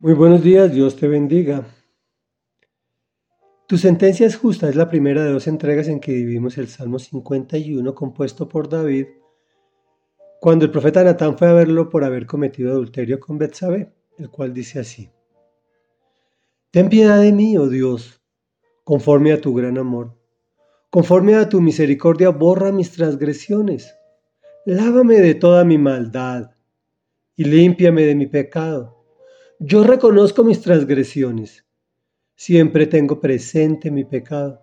Muy buenos días, Dios te bendiga. Tu sentencia es justa es la primera de dos entregas en que vivimos el Salmo 51 compuesto por David cuando el profeta Natán fue a verlo por haber cometido adulterio con Betsabé, el cual dice así: Ten piedad de mí, oh Dios, conforme a tu gran amor. Conforme a tu misericordia, borra mis transgresiones. Lávame de toda mi maldad y límpiame de mi pecado yo reconozco mis transgresiones. Siempre tengo presente mi pecado.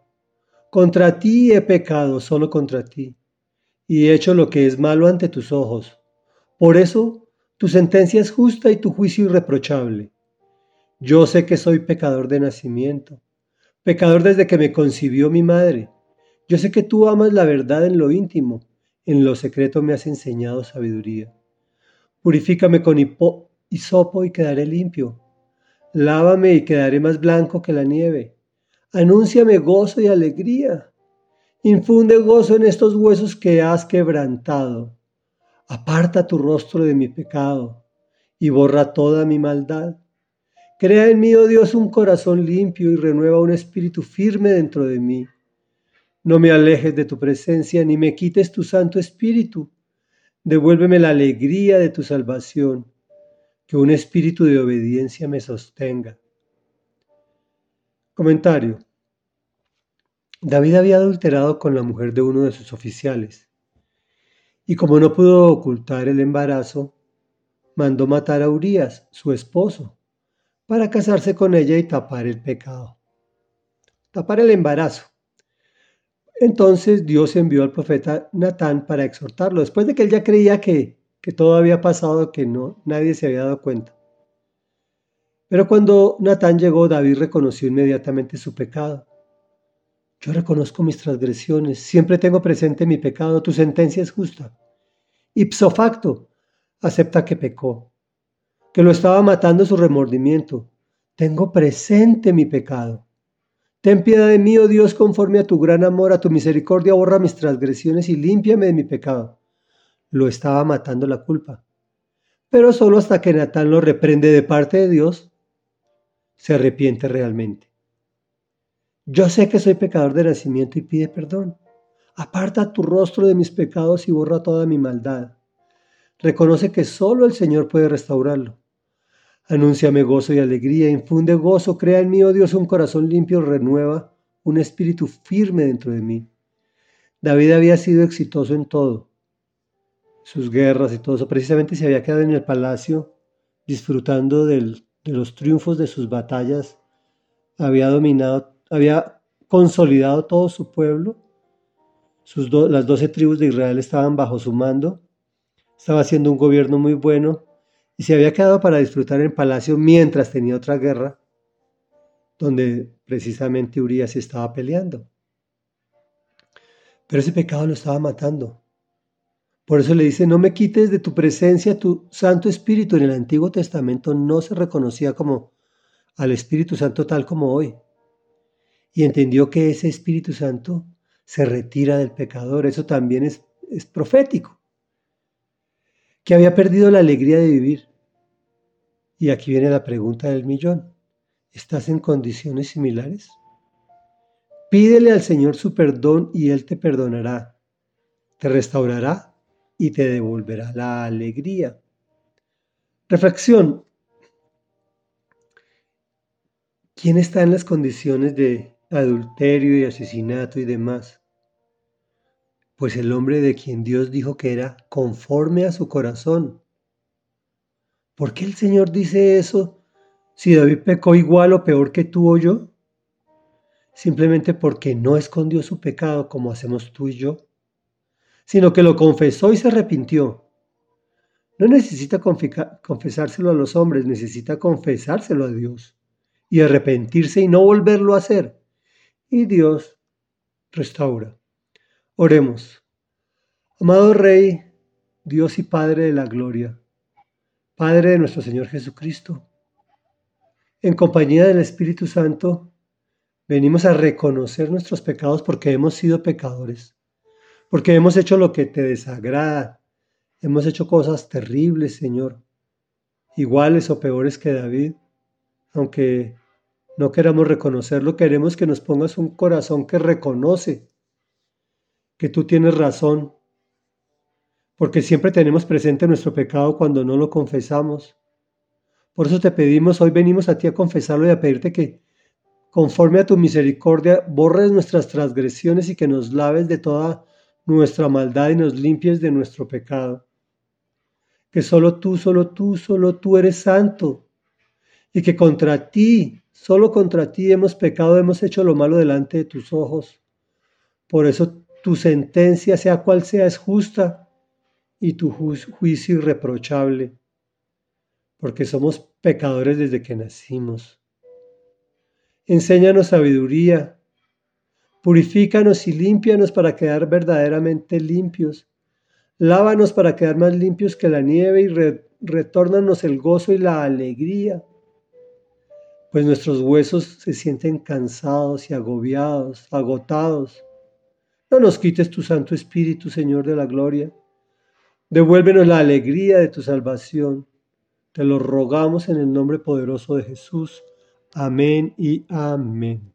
Contra ti he pecado, solo contra ti, y he hecho lo que es malo ante tus ojos. Por eso tu sentencia es justa y tu juicio irreprochable. Yo sé que soy pecador de nacimiento, pecador desde que me concibió mi madre. Yo sé que tú amas la verdad en lo íntimo, en lo secreto me has enseñado sabiduría. Purifícame con y sopo y quedaré limpio. Lávame y quedaré más blanco que la nieve. Anúnciame gozo y alegría. Infunde gozo en estos huesos que has quebrantado. Aparta tu rostro de mi pecado y borra toda mi maldad. Crea en mí, oh Dios, un corazón limpio y renueva un espíritu firme dentro de mí. No me alejes de tu presencia ni me quites tu Santo Espíritu. Devuélveme la alegría de tu salvación que un espíritu de obediencia me sostenga. Comentario. David había adulterado con la mujer de uno de sus oficiales, y como no pudo ocultar el embarazo, mandó matar a Urias, su esposo, para casarse con ella y tapar el pecado, tapar el embarazo. Entonces Dios envió al profeta Natán para exhortarlo, después de que él ya creía que que todo había pasado que no nadie se había dado cuenta. Pero cuando Natán llegó, David reconoció inmediatamente su pecado. Yo reconozco mis transgresiones, siempre tengo presente mi pecado, tu sentencia es justa. Ipso facto, acepta que pecó, que lo estaba matando su remordimiento. Tengo presente mi pecado. Ten piedad de mí, oh Dios, conforme a tu gran amor, a tu misericordia, borra mis transgresiones y límpiame de mi pecado lo estaba matando la culpa. Pero solo hasta que Natán lo reprende de parte de Dios, se arrepiente realmente. Yo sé que soy pecador de nacimiento y pide perdón. Aparta tu rostro de mis pecados y borra toda mi maldad. Reconoce que solo el Señor puede restaurarlo. Anúnciame gozo y alegría, infunde gozo, crea en mí, oh Dios, un corazón limpio, renueva un espíritu firme dentro de mí. David había sido exitoso en todo, sus guerras y todo eso. Precisamente se había quedado en el palacio disfrutando de los triunfos de sus batallas. Había dominado, había consolidado todo su pueblo. Sus las doce tribus de Israel estaban bajo su mando. Estaba haciendo un gobierno muy bueno y se había quedado para disfrutar en el palacio mientras tenía otra guerra donde precisamente Urias estaba peleando. Pero ese pecado lo estaba matando. Por eso le dice, no me quites de tu presencia tu Santo Espíritu. En el Antiguo Testamento no se reconocía como al Espíritu Santo tal como hoy. Y entendió que ese Espíritu Santo se retira del pecador. Eso también es, es profético. Que había perdido la alegría de vivir. Y aquí viene la pregunta del millón. ¿Estás en condiciones similares? Pídele al Señor su perdón y Él te perdonará. Te restaurará y te devolverá la alegría. Reflexión. ¿Quién está en las condiciones de adulterio y asesinato y demás? Pues el hombre de quien Dios dijo que era conforme a su corazón. ¿Por qué el Señor dice eso si David pecó igual o peor que tú o yo? Simplemente porque no escondió su pecado como hacemos tú y yo sino que lo confesó y se arrepintió. No necesita confesárselo a los hombres, necesita confesárselo a Dios y arrepentirse y no volverlo a hacer. Y Dios restaura. Oremos. Amado Rey, Dios y Padre de la Gloria, Padre de nuestro Señor Jesucristo, en compañía del Espíritu Santo, venimos a reconocer nuestros pecados porque hemos sido pecadores porque hemos hecho lo que te desagrada. Hemos hecho cosas terribles, Señor, iguales o peores que David, aunque no queramos reconocerlo, queremos que nos pongas un corazón que reconoce que tú tienes razón, porque siempre tenemos presente nuestro pecado cuando no lo confesamos. Por eso te pedimos, hoy venimos a ti a confesarlo y a pedirte que, conforme a tu misericordia, borres nuestras transgresiones y que nos laves de toda nuestra maldad y nos limpies de nuestro pecado. Que solo tú, solo tú, solo tú eres santo y que contra ti, solo contra ti hemos pecado, hemos hecho lo malo delante de tus ojos. Por eso tu sentencia, sea cual sea, es justa y tu juicio irreprochable, porque somos pecadores desde que nacimos. Enséñanos sabiduría, purifícanos y límpianos para quedar verdaderamente limpios. Lávanos para quedar más limpios que la nieve y retórnanos el gozo y la alegría, pues nuestros huesos se sienten cansados y agobiados, agotados no nos quites tu Santo Espíritu, Señor de la Gloria. Devuélvenos la alegría de tu salvación. Te lo rogamos en el nombre poderoso de Jesús. Amén y amén.